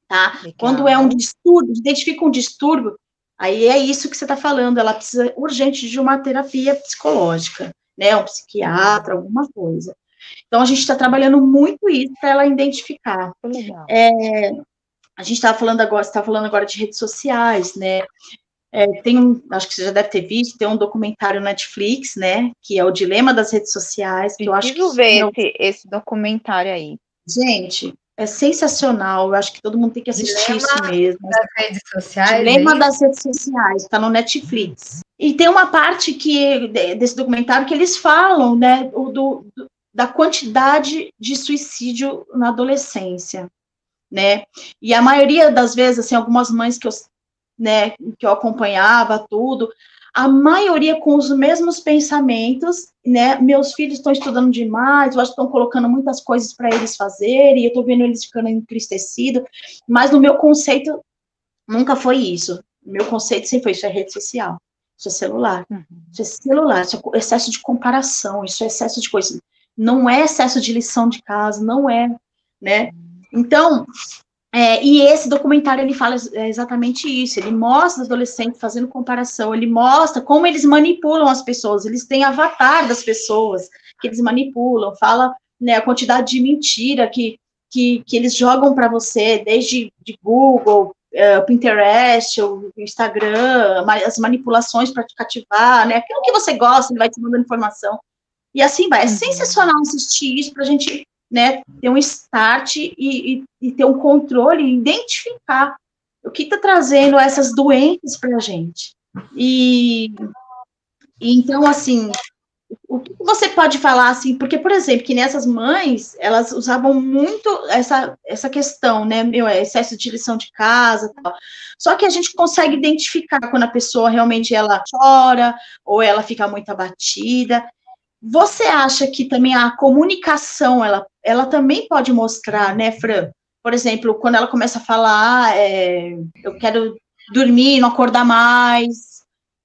tá? Legal. Quando é um distúrbio, identifica um distúrbio, aí é isso que você está falando, ela precisa urgente de uma terapia psicológica, né? Um psiquiatra, alguma coisa. Então, a gente está trabalhando muito isso para ela identificar. Legal. É, a gente estava falando agora, está falando agora de redes sociais, né? É, tem um, acho que você já deve ter visto, tem um documentário Netflix, né, que é o Dilema das Redes Sociais, que eu acho que... ver esse, esse documentário aí. Gente, é sensacional, eu acho que todo mundo tem que assistir Dilema isso mesmo. das redes sociais. Dilema é das redes sociais, está no Netflix. E tem uma parte que desse documentário que eles falam, né, do, do, da quantidade de suicídio na adolescência, né? E a maioria das vezes, assim, algumas mães que eu né, que eu acompanhava tudo, a maioria com os mesmos pensamentos, né? Meus filhos estão estudando demais, eu acho que estão colocando muitas coisas para eles fazerem, e eu estou vendo eles ficando entristecidos, mas no meu conceito nunca foi isso. Meu conceito sempre foi isso é rede social, isso é celular, uhum. isso é celular, isso é excesso de comparação, isso é excesso de coisa. Não é excesso de lição de casa, não é, né? Então, é, e esse documentário ele fala exatamente isso. Ele mostra os adolescentes fazendo comparação. Ele mostra como eles manipulam as pessoas. Eles têm avatar das pessoas que eles manipulam. Fala né, a quantidade de mentira que, que, que eles jogam para você, desde de Google, uh, Pinterest, o Instagram, as manipulações para te cativar, né? Aquilo que você gosta, ele vai te mandando informação. E assim vai. É uhum. sensacional assistir isso para a gente né, ter um start e, e, e ter um controle, identificar o que está trazendo essas doenças para a gente. E, e, então, assim, o que você pode falar, assim, porque, por exemplo, que nessas mães, elas usavam muito essa, essa questão, né, meu, é excesso de lição de casa, tal. só que a gente consegue identificar quando a pessoa realmente ela chora, ou ela fica muito abatida, você acha que também a comunicação, ela, ela também pode mostrar, né, Fran? Por exemplo, quando ela começa a falar, é, eu quero dormir, não acordar mais,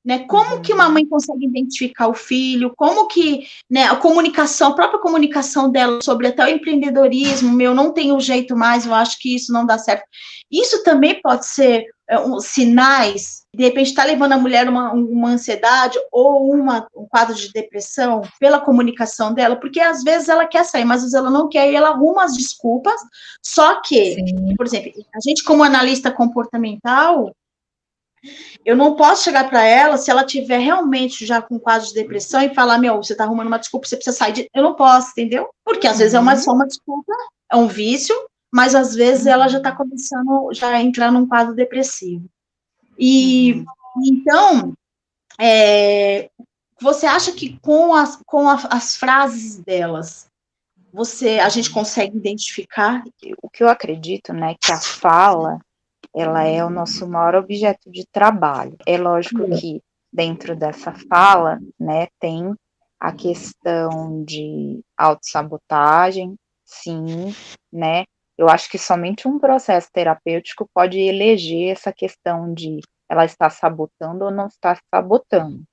né? Como que uma uhum. mãe consegue identificar o filho? Como que, né, a comunicação, a própria comunicação dela sobre até o empreendedorismo, meu, não tenho jeito mais, eu acho que isso não dá certo. Isso também pode ser é, um, sinais, de repente está levando a mulher uma, uma ansiedade ou uma, um quadro de depressão pela comunicação dela, porque às vezes ela quer sair, mas às vezes ela não quer e ela arruma as desculpas, só que, Sim. por exemplo, a gente como analista comportamental, eu não posso chegar para ela se ela tiver realmente já com quadro de depressão e falar, meu, você está arrumando uma desculpa, você precisa sair de. Eu não posso, entendeu? Porque às uhum. vezes é uma, uhum. só uma desculpa, é um vício, mas às vezes ela já está começando já a entrar num quadro depressivo. E uhum. então, é, você acha que com as, com a, as frases delas, você a gente consegue identificar? O que eu acredito, né, que a fala ela é o nosso maior objeto de trabalho. É lógico uhum. que dentro dessa fala, né, tem a questão de autossabotagem, sim, né, eu acho que somente um processo terapêutico pode eleger essa questão de ela está sabotando ou não está sabotando,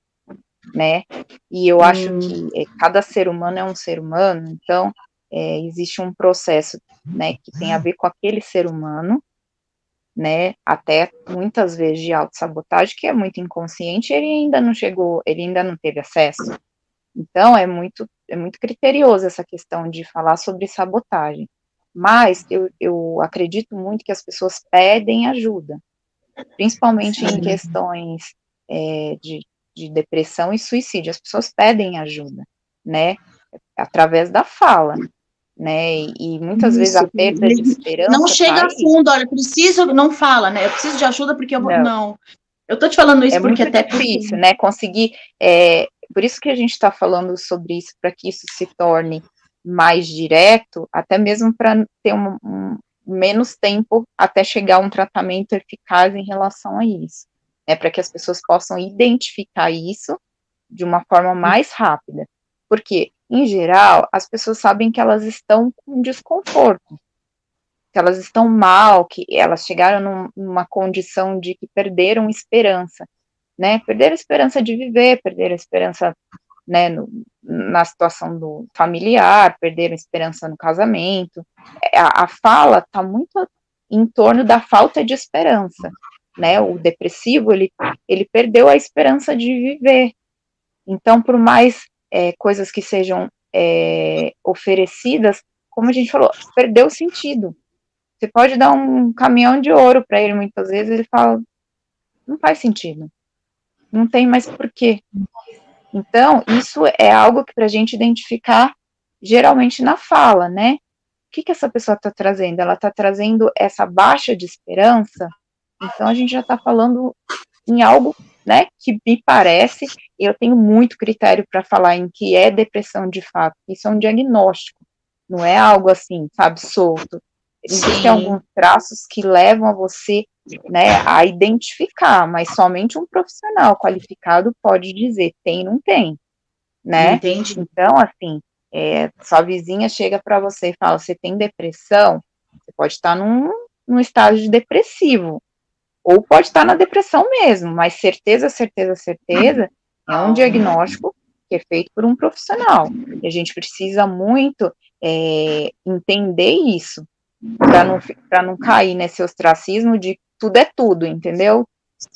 né? E eu acho hum. que é, cada ser humano é um ser humano, então é, existe um processo, né, que tem a ver com aquele ser humano, né, até muitas vezes de autossabotagem, que é muito inconsciente, ele ainda não chegou, ele ainda não teve acesso. Então, é muito, é muito criterioso essa questão de falar sobre sabotagem. Mas eu, eu acredito muito que as pessoas pedem ajuda, principalmente Sim. em questões é, de, de depressão e suicídio. As pessoas pedem ajuda, né? Através da fala né? E muitas Isso, vezes a perda de esperança. Não chega a fundo, olha, preciso, não fala, né? Eu preciso de ajuda porque eu vou. Não. não. Eu tô te falando isso é porque até. difícil, né? Conseguir. É, por isso que a gente está falando sobre isso, para que isso se torne mais direto, até mesmo para ter um, um, menos tempo até chegar a um tratamento eficaz em relação a isso. É para que as pessoas possam identificar isso de uma forma mais rápida. Porque em geral, as pessoas sabem que elas estão com desconforto, que elas estão mal, que elas chegaram num, numa condição de que perderam esperança, né? Perderam esperança de viver, perderam esperança, né, no, na situação do familiar, perderam esperança no casamento. É, a, a fala está muito em torno da falta de esperança, né? O depressivo, ele, ele perdeu a esperança de viver. Então, por mais é, coisas que sejam é, oferecidas, como a gente falou, perdeu o sentido. Você pode dar um caminhão de ouro para ele muitas vezes, ele fala, não faz sentido. Não tem mais porquê. Então, isso é algo que para a gente identificar geralmente na fala, né? O que, que essa pessoa está trazendo? Ela está trazendo essa baixa de esperança, então a gente já está falando em algo né, que me parece, eu tenho muito critério para falar em que é depressão de fato, isso é um diagnóstico, não é algo assim, sabe, solto. Existem alguns traços que levam a você, né, a identificar, mas somente um profissional qualificado pode dizer tem, não tem, né? Entendi. Então, assim, é, sua vizinha chega para você e fala, você tem depressão, você pode estar num, num estágio depressivo, ou pode estar na depressão mesmo, mas certeza, certeza, certeza é um diagnóstico que é feito por um profissional. E a gente precisa muito é, entender isso, para não, não cair nesse ostracismo de tudo é tudo, entendeu?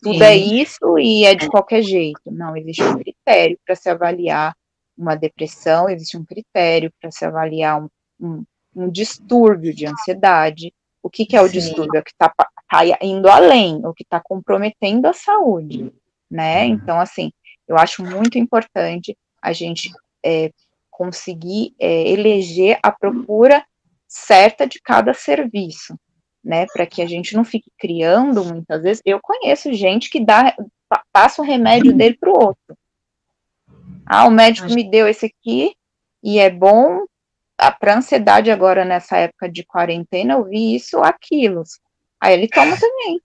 Tudo é Sim. é isso e é de qualquer jeito. Não, existe um critério para se avaliar uma depressão, existe um critério para se avaliar um, um, um, distúrbio de ansiedade. O que, que é o Sim. distúrbio? É o que está tá indo além, o que está comprometendo a saúde, né? Então, assim, eu acho muito importante a gente é, conseguir é, eleger a procura certa de cada serviço, né? Para que a gente não fique criando muitas vezes. Eu conheço gente que dá, passa o remédio dele para o outro. Ah, o médico me deu esse aqui e é bom. Para ansiedade agora nessa época de quarentena, eu vi isso aquilo. Aí ele toma também.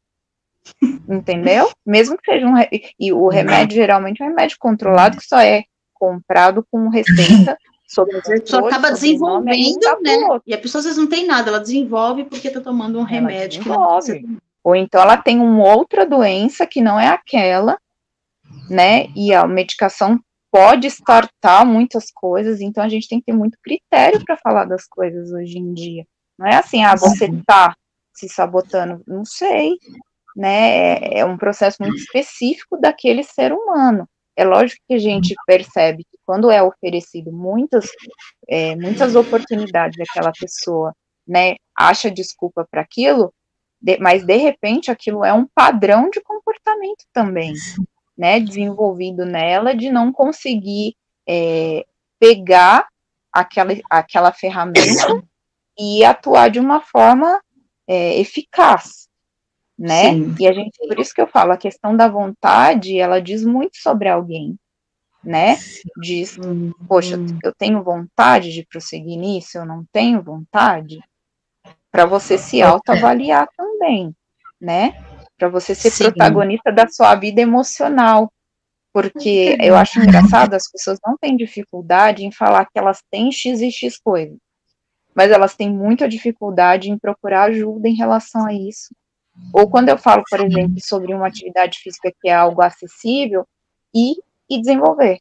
Entendeu? Mesmo que seja um. E o remédio geralmente é um remédio controlado que só é comprado com receita. Sobre a pessoa acaba desenvolvendo, né? E a pessoa às vezes não tem nada, ela desenvolve porque está tomando um ela remédio. Desenvolve. Ou então ela tem uma outra doença que não é aquela, né? E a medicação pode startar muitas coisas, então a gente tem que ter muito critério para falar das coisas hoje em dia. Não é assim, ah, você tá se sabotando? Não sei, né? É, é um processo muito específico daquele ser humano. É lógico que a gente percebe que quando é oferecido muitas, é, muitas oportunidades daquela pessoa, né, acha desculpa para aquilo, de, mas de repente aquilo é um padrão de comportamento também, né, desenvolvido nela de não conseguir é, pegar aquela, aquela ferramenta e atuar de uma forma é, eficaz, né? Sim. E a gente, por isso que eu falo, a questão da vontade, ela diz muito sobre alguém, né? Diz, poxa, eu tenho vontade de prosseguir nisso, eu não tenho vontade, para você se autoavaliar também, né? Para você ser Sim. protagonista da sua vida emocional. Porque eu acho engraçado, as pessoas não têm dificuldade em falar que elas têm X e X coisas. mas elas têm muita dificuldade em procurar ajuda em relação a isso. Ou quando eu falo, por exemplo, sobre uma atividade física que é algo acessível, e, e desenvolver.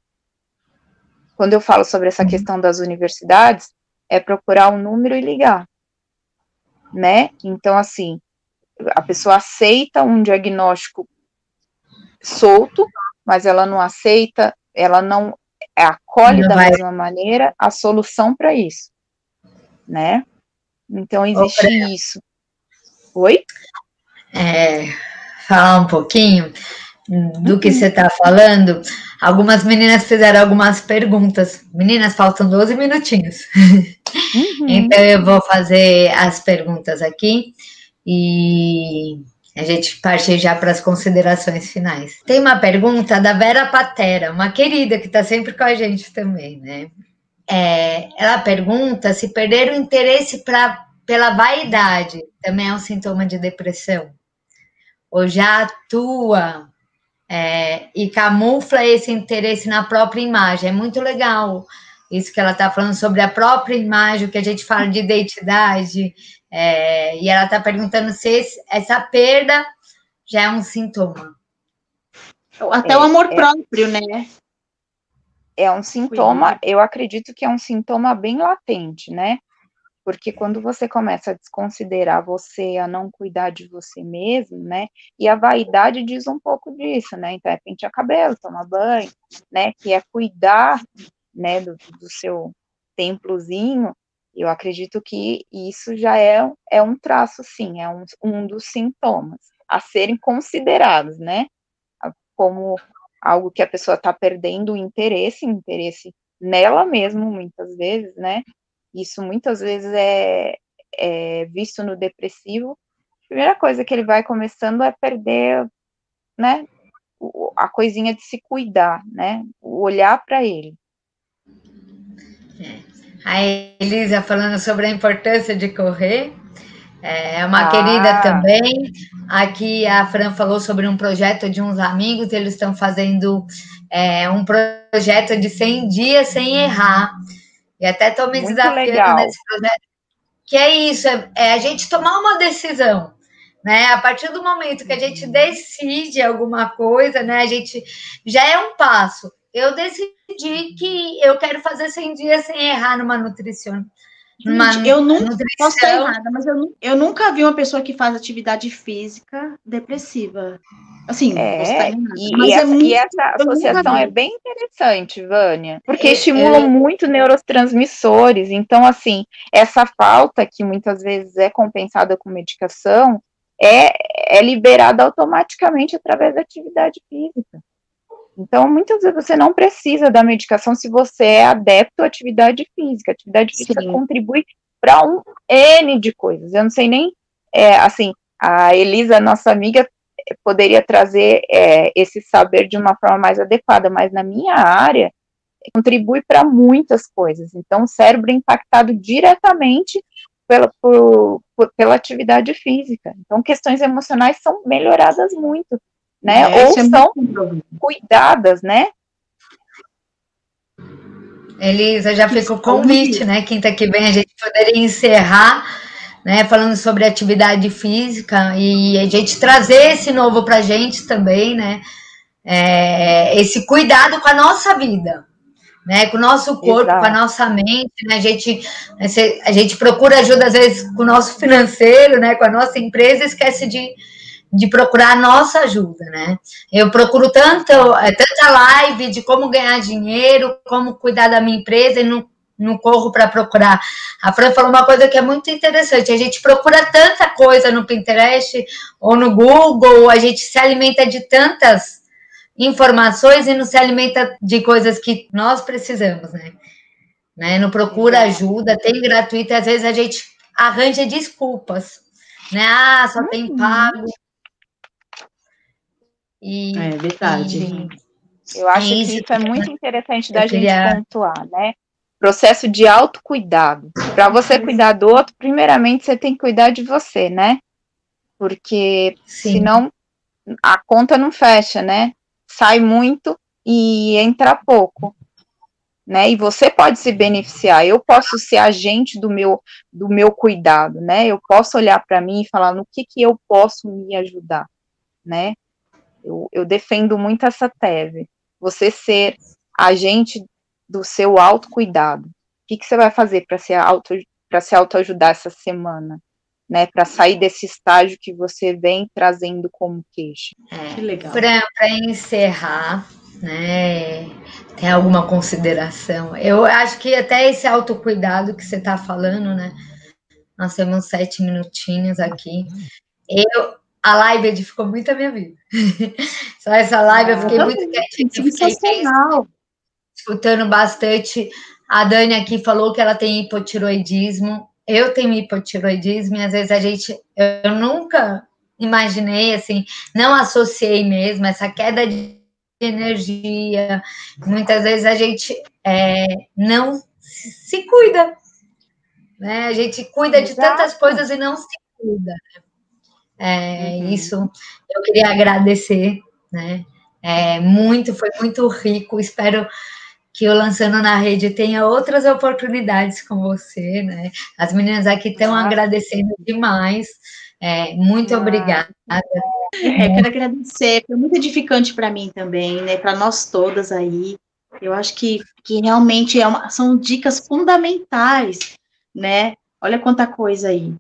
Quando eu falo sobre essa questão das universidades, é procurar um número e ligar, né? Então, assim, a pessoa aceita um diagnóstico solto, mas ela não aceita, ela não acolhe não da vai. mesma maneira a solução para isso, né? Então existe isso. Oi? É, falar um pouquinho do que você está falando. Algumas meninas fizeram algumas perguntas. Meninas, faltam 12 minutinhos. Uhum. então eu vou fazer as perguntas aqui e a gente parte já para as considerações finais. Tem uma pergunta da Vera Patera, uma querida que está sempre com a gente também, né? É, ela pergunta se perder o interesse pra, pela vaidade também é um sintoma de depressão. Ou já atua é, e camufla esse interesse na própria imagem. É muito legal isso que ela está falando sobre a própria imagem, o que a gente fala de identidade, é, e ela está perguntando se esse, essa perda já é um sintoma. Até é, o amor é, próprio, né? É um sintoma, eu acredito que é um sintoma bem latente, né? Porque quando você começa a desconsiderar você, a não cuidar de você mesmo, né? E a vaidade diz um pouco disso, né? Então é pentear cabelo, tomar banho, né? Que é cuidar, né, do, do seu templozinho, eu acredito que isso já é, é um traço, sim, é um, um dos sintomas a serem considerados, né? Como algo que a pessoa está perdendo o interesse, interesse nela mesma, muitas vezes, né? Isso muitas vezes é, é visto no depressivo. A primeira coisa que ele vai começando é perder, né? A coisinha de se cuidar, né? O olhar para ele. É. A Elisa falando sobre a importância de correr. É uma ah. querida também. Aqui a Fran falou sobre um projeto de uns amigos, eles estão fazendo é, um projeto de 100 dias sem errar. E até estou me Muito desafiando legal. nesse projeto. Que é isso, é, é a gente tomar uma decisão. Né? A partir do momento que a gente decide alguma coisa, né? A gente já é um passo eu decidi que eu quero fazer 100 dias sem errar numa nutrição. Eu nunca posso estar errada, mas eu, eu, nunca vi uma pessoa que faz atividade física depressiva. Assim, é, e, mas é essa, muito, e essa associação é bem interessante, Vânia, porque é, estimula é, muito neurotransmissores. Então, assim, essa falta que muitas vezes é compensada com medicação é, é liberada automaticamente através da atividade física. Então, muitas vezes você não precisa da medicação se você é adepto à atividade física. A atividade física Sim. contribui para um N de coisas. Eu não sei nem, é, assim, a Elisa, nossa amiga, poderia trazer é, esse saber de uma forma mais adequada, mas na minha área, contribui para muitas coisas. Então, o cérebro é impactado diretamente pela, por, por, pela atividade física. Então, questões emocionais são melhoradas muito né? É, Ou é são cuidadas, né? Elisa, já fica o convite, né? Quinta que vem a gente poderia encerrar, né? Falando sobre atividade física e a gente trazer esse novo para a gente também, né? É, esse cuidado com a nossa vida, né? Com o nosso corpo, Exato. com a nossa mente, né? A gente, a gente procura ajuda às vezes com o nosso financeiro, né? Com a nossa empresa, esquece de de procurar a nossa ajuda, né? Eu procuro tanto, é, tanta live de como ganhar dinheiro, como cuidar da minha empresa e não, não corro para procurar. A Fran falou uma coisa que é muito interessante: a gente procura tanta coisa no Pinterest ou no Google, a gente se alimenta de tantas informações e não se alimenta de coisas que nós precisamos, né? né? Não procura ajuda, tem gratuito, às vezes a gente arranja desculpas, né? Ah, só tem uhum. pago. E, é verdade. E, eu acho isso, que isso é muito interessante da gente queria... pontuar, né? Processo de autocuidado. Para você cuidar do outro, primeiramente você tem que cuidar de você, né? Porque Sim. senão a conta não fecha, né? Sai muito e entra pouco. né? E você pode se beneficiar. Eu posso ser agente do meu do meu cuidado, né? Eu posso olhar para mim e falar no que que eu posso me ajudar, né? Eu, eu defendo muito essa tese. Você ser agente do seu autocuidado. O que, que você vai fazer para se auto para se autoajudar essa semana? Né, para sair desse estágio que você vem trazendo como queixa. É, que legal. Para encerrar, né? Tem alguma consideração? Eu acho que até esse autocuidado que você está falando, né? Nós temos sete minutinhos aqui. Eu, a live edificou muito a minha vida. Só essa live eu fiquei muito quietinha. Sensacional. Escutando bastante. A Dani aqui falou que ela tem hipotiroidismo. Eu tenho hipotiroidismo e às vezes a gente. Eu nunca imaginei, assim, não associei mesmo essa queda de energia. Muitas vezes a gente é, não se cuida. Né? A gente cuida Exato. de tantas coisas e não se cuida. É, uhum. Isso eu queria agradecer, né? É, muito, foi muito rico. Espero que o Lançando na Rede tenha outras oportunidades com você, né? As meninas aqui estão agradecendo demais. É, muito ah. obrigada. É, quero agradecer, foi muito edificante para mim também, né? Para nós todas aí. Eu acho que, que realmente é uma, são dicas fundamentais, né? Olha quanta coisa aí.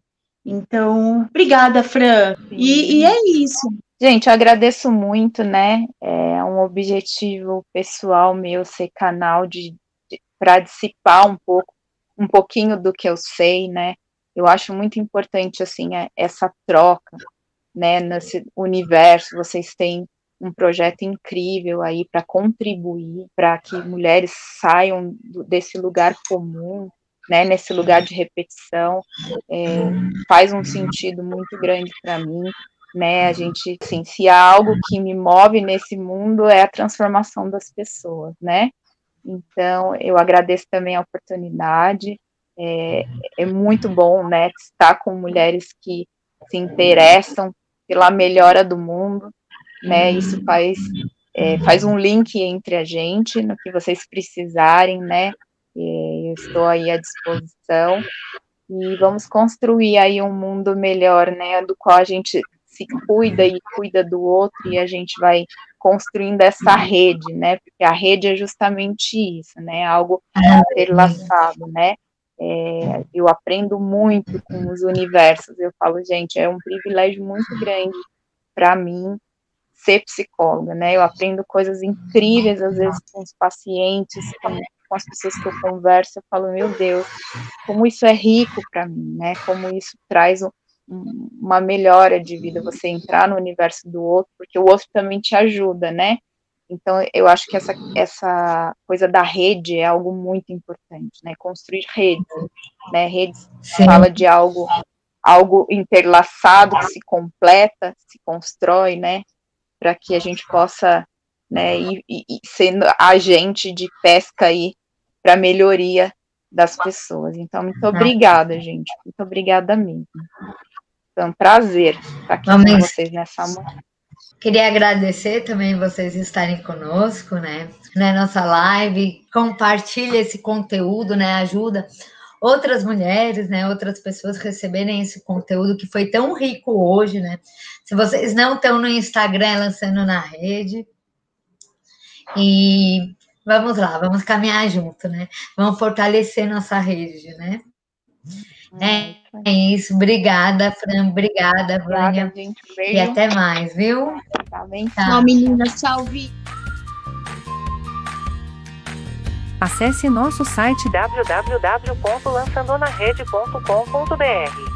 Então, obrigada, Fran. E, e, é isso. Gente, eu agradeço muito, né? É um objetivo pessoal meu ser canal de, de para dissipar um pouco, um pouquinho do que eu sei, né? Eu acho muito importante assim é, essa troca, né, nesse universo. Vocês têm um projeto incrível aí para contribuir para que mulheres saiam desse lugar comum, né, nesse lugar de repetição, é, faz um sentido muito grande para mim, né, a gente, assim, se há algo que me move nesse mundo é a transformação das pessoas, né, então eu agradeço também a oportunidade, é, é muito bom, né, estar com mulheres que se interessam pela melhora do mundo, né? Isso faz é, faz um link entre a gente no que vocês precisarem, né? E estou aí à disposição e vamos construir aí um mundo melhor, né? Do qual a gente se cuida e cuida do outro e a gente vai construindo essa rede, né? Porque a rede é justamente isso, né? Algo entrelaçado, né? É, eu aprendo muito com os universos. Eu falo, gente, é um privilégio muito grande para mim ser psicóloga, né? Eu aprendo coisas incríveis às vezes com os pacientes, com, com as pessoas que eu converso. Eu falo, meu Deus, como isso é rico para mim, né? Como isso traz um, uma melhora de vida, você entrar no universo do outro, porque o outro também te ajuda, né? Então, eu acho que essa, essa coisa da rede é algo muito importante, né? Construir redes, né? Redes Sim. fala de algo, algo interlaçado que se completa, se constrói, né? Para que a gente possa, né? Ir, ir, sendo agente de pesca aí para melhoria das pessoas. Então, muito obrigada, gente. Muito obrigada mesmo. Foi um prazer estar aqui com vocês nessa manhã. Queria agradecer também vocês estarem conosco, né, na nossa live. Compartilhe esse conteúdo, né, ajuda outras mulheres, né, outras pessoas receberem esse conteúdo que foi tão rico hoje, né. Se vocês não estão no Instagram lançando na rede, e vamos lá, vamos caminhar junto, né? Vamos fortalecer nossa rede, né? É, é isso. Obrigada, Fran. Obrigada, Vânia. E até mais, viu? Tá bem. Tá. Tchau, meninas. Tchau, Vi. Acesse nosso site www.lançandonarede.com.br